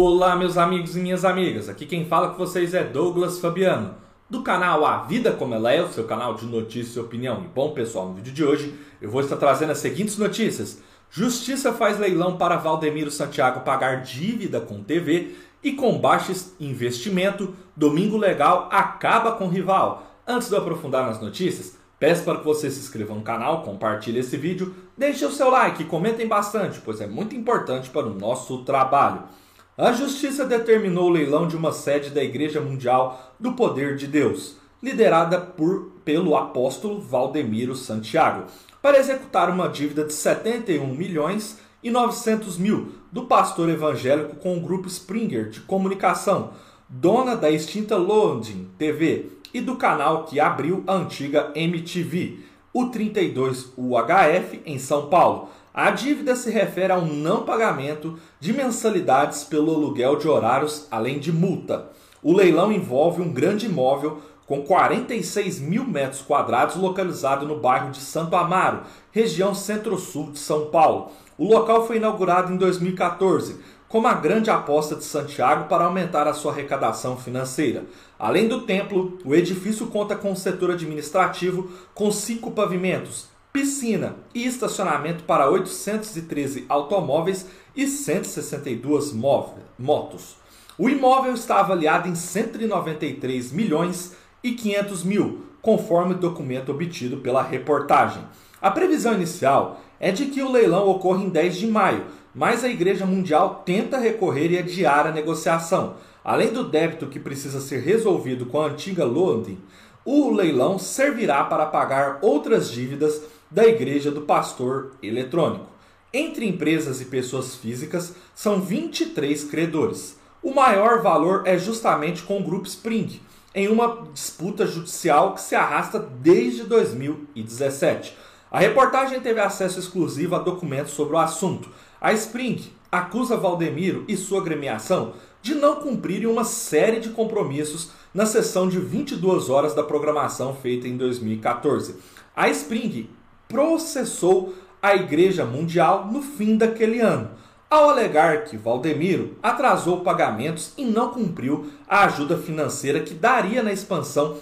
Olá, meus amigos e minhas amigas. Aqui quem fala com vocês é Douglas Fabiano, do canal A Vida Como Ela É, o seu canal de notícias e opinião. E bom, pessoal, no vídeo de hoje eu vou estar trazendo as seguintes notícias. Justiça faz leilão para Valdemiro Santiago pagar dívida com TV e com baixo investimento, Domingo Legal acaba com rival. Antes de aprofundar nas notícias, Peço para que você se inscreva no canal, compartilhe esse vídeo, deixe o seu like e comentem bastante, pois é muito importante para o nosso trabalho. A justiça determinou o leilão de uma sede da Igreja Mundial do Poder de Deus, liderada por, pelo apóstolo Valdemiro Santiago, para executar uma dívida de 71 milhões e 900 mil do pastor evangélico com o grupo Springer de comunicação, dona da extinta Loading TV e do canal que abriu a antiga MTV, o 32 UHF em São Paulo a dívida se refere ao não pagamento de mensalidades pelo aluguel de horários, além de multa. O leilão envolve um grande imóvel com 46 mil metros quadrados localizado no bairro de Santo Amaro, região centro-sul de São Paulo. O local foi inaugurado em 2014 como a grande aposta de Santiago para aumentar a sua arrecadação financeira. Além do templo, o edifício conta com um setor administrativo com cinco pavimentos, piscina e estacionamento para 813 automóveis e 162 motos. O imóvel está avaliado em 193 milhões e 500 mil, conforme o documento obtido pela reportagem. A previsão inicial é de que o leilão ocorra em 10 de maio, mas a Igreja Mundial tenta recorrer e adiar a negociação. Além do débito que precisa ser resolvido com a antiga London, o leilão servirá para pagar outras dívidas da Igreja do Pastor Eletrônico. Entre empresas e pessoas físicas, são 23 credores. O maior valor é justamente com o Grupo Spring, em uma disputa judicial que se arrasta desde 2017. A reportagem teve acesso exclusivo a documentos sobre o assunto. A Spring acusa Valdemiro e sua gremiação de não cumprirem uma série de compromissos na sessão de 22 horas da programação feita em 2014. A Spring processou a Igreja Mundial no fim daquele ano, ao alegar que Valdemiro atrasou pagamentos e não cumpriu a ajuda financeira que daria na expansão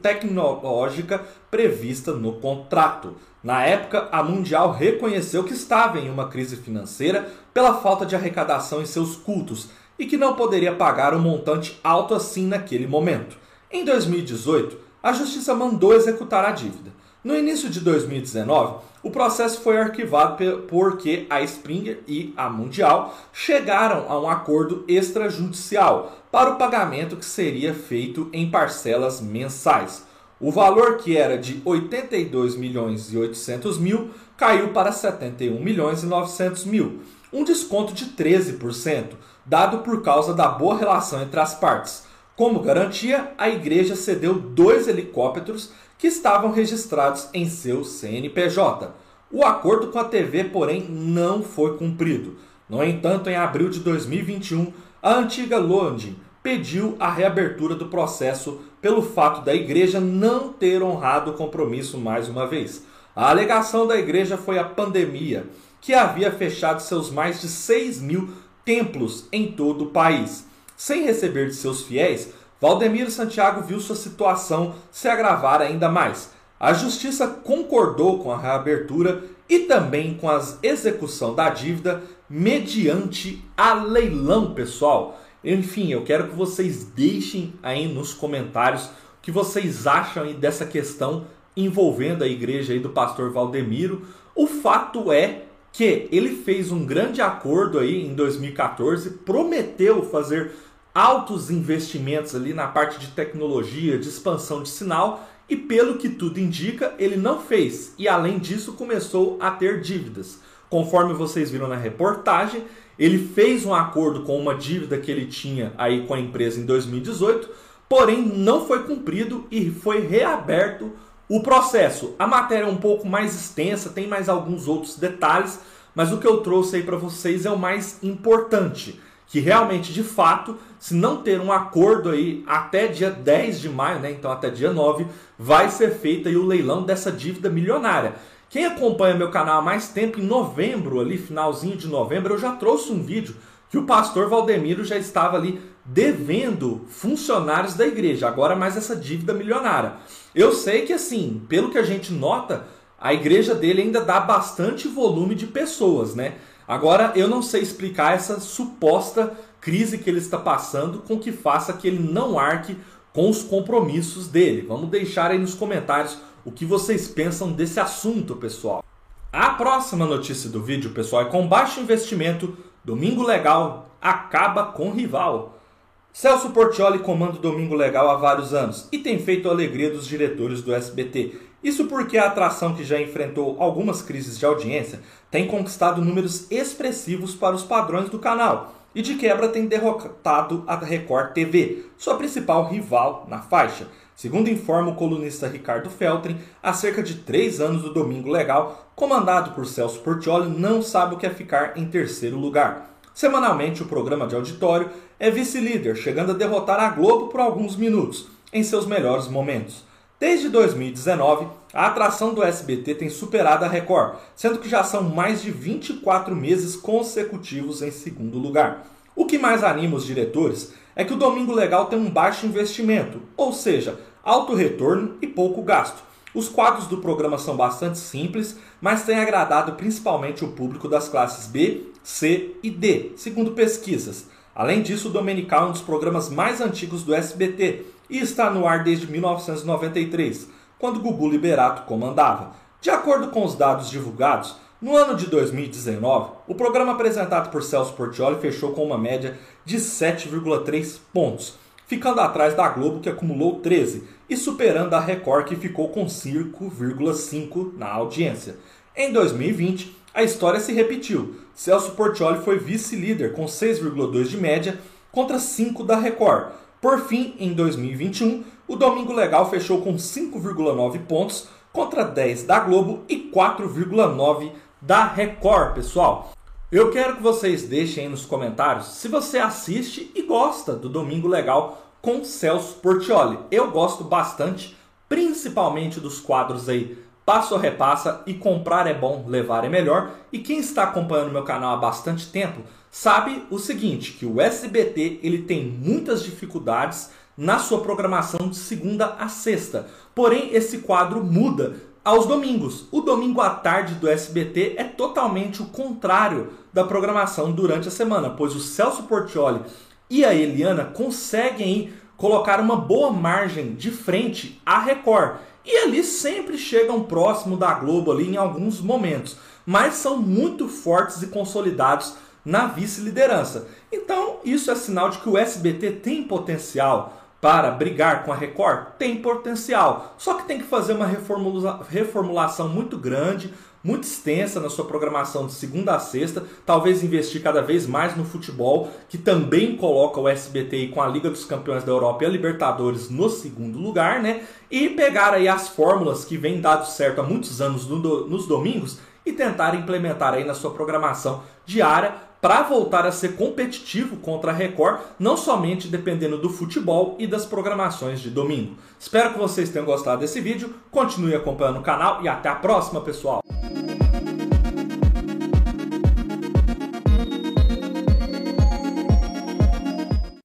tecnológica prevista no contrato. Na época, a Mundial reconheceu que estava em uma crise financeira pela falta de arrecadação em seus cultos e que não poderia pagar um montante alto assim naquele momento. Em 2018, a justiça mandou executar a dívida. No início de 2019, o processo foi arquivado porque a Springer e a Mundial chegaram a um acordo extrajudicial para o pagamento que seria feito em parcelas mensais. O valor que era de 82 milhões e 800 mil caiu para 71 milhões e 900 mil, um desconto de 13%, dado por causa da boa relação entre as partes. Como garantia, a igreja cedeu dois helicópteros que estavam registrados em seu CNPJ. O acordo com a TV, porém, não foi cumprido. No entanto, em abril de 2021, a antiga London pediu a reabertura do processo pelo fato da igreja não ter honrado o compromisso mais uma vez. A alegação da igreja foi a pandemia, que havia fechado seus mais de 6 mil templos em todo o país. Sem receber de seus fiéis, Valdemiro Santiago viu sua situação se agravar ainda mais. A justiça concordou com a reabertura e também com a execução da dívida mediante a leilão, pessoal. Enfim, eu quero que vocês deixem aí nos comentários o que vocês acham aí dessa questão envolvendo a igreja aí do pastor Valdemiro. O fato é que ele fez um grande acordo aí em 2014, prometeu fazer altos investimentos ali na parte de tecnologia, de expansão de sinal, e pelo que tudo indica, ele não fez. E além disso, começou a ter dívidas. Conforme vocês viram na reportagem, ele fez um acordo com uma dívida que ele tinha aí com a empresa em 2018, porém não foi cumprido e foi reaberto o processo. A matéria é um pouco mais extensa, tem mais alguns outros detalhes, mas o que eu trouxe aí para vocês é o mais importante que realmente, de fato, se não ter um acordo aí até dia 10 de maio, né, então até dia 9, vai ser feito aí o leilão dessa dívida milionária. Quem acompanha meu canal há mais tempo, em novembro, ali, finalzinho de novembro, eu já trouxe um vídeo que o pastor Valdemiro já estava ali devendo funcionários da igreja, agora mais essa dívida milionária. Eu sei que assim, pelo que a gente nota, a igreja dele ainda dá bastante volume de pessoas, né? Agora eu não sei explicar essa suposta crise que ele está passando com que faça que ele não arque com os compromissos dele. Vamos deixar aí nos comentários o que vocês pensam desse assunto, pessoal. A próxima notícia do vídeo, pessoal, é com baixo investimento, Domingo Legal acaba com rival. Celso Portioli comanda o Domingo Legal há vários anos e tem feito a alegria dos diretores do SBT. Isso porque a atração que já enfrentou algumas crises de audiência tem conquistado números expressivos para os padrões do canal e de quebra tem derrotado a Record TV, sua principal rival na faixa. Segundo informa o colunista Ricardo Feltrin, há cerca de três anos do Domingo Legal, comandado por Celso Portioli, não sabe o que é ficar em terceiro lugar. Semanalmente, o programa de auditório é vice-líder, chegando a derrotar a Globo por alguns minutos, em seus melhores momentos. Desde 2019, a atração do SBT tem superado a Record, sendo que já são mais de 24 meses consecutivos em segundo lugar. O que mais anima os diretores é que o Domingo Legal tem um baixo investimento, ou seja, alto retorno e pouco gasto. Os quadros do programa são bastante simples, mas têm agradado principalmente o público das classes B, C e D, segundo pesquisas. Além disso, o Domenical é um dos programas mais antigos do SBT e está no ar desde 1993, quando Gugu Liberato comandava. De acordo com os dados divulgados, no ano de 2019, o programa apresentado por Celso Portioli fechou com uma média de 7,3 pontos, ficando atrás da Globo, que acumulou 13, e superando a Record, que ficou com 5,5 na audiência. Em 2020, a história se repetiu. Celso Portioli foi vice-líder com 6,2 de média contra 5 da Record. Por fim, em 2021, o Domingo Legal fechou com 5,9 pontos contra 10 da Globo e 4,9 da Record, pessoal. Eu quero que vocês deixem aí nos comentários se você assiste e gosta do Domingo Legal com Celso Portioli. Eu gosto bastante, principalmente dos quadros aí Passo a Repassa e Comprar é Bom, Levar é Melhor. E quem está acompanhando meu canal há bastante tempo sabe o seguinte, que o SBT ele tem muitas dificuldades na sua programação de segunda a sexta. Porém, esse quadro muda aos domingos. O domingo à tarde do SBT é totalmente o contrário da programação durante a semana, pois o Celso Portioli e a Eliana conseguem colocar uma boa margem de frente à Record. E ali sempre chegam próximo da Globo ali em alguns momentos, mas são muito fortes e consolidados na vice-liderança. Então, isso é sinal de que o SBT tem potencial para brigar com a Record? Tem potencial. Só que tem que fazer uma reformula reformulação muito grande, muito extensa na sua programação de segunda a sexta, talvez investir cada vez mais no futebol, que também coloca o SBT com a Liga dos Campeões da Europa e a Libertadores no segundo lugar, né? E pegar aí as fórmulas que vêm dado certo há muitos anos no, nos domingos e tentar implementar aí na sua programação diária para voltar a ser competitivo contra a Record, não somente dependendo do futebol e das programações de domingo. Espero que vocês tenham gostado desse vídeo, continue acompanhando o canal e até a próxima, pessoal!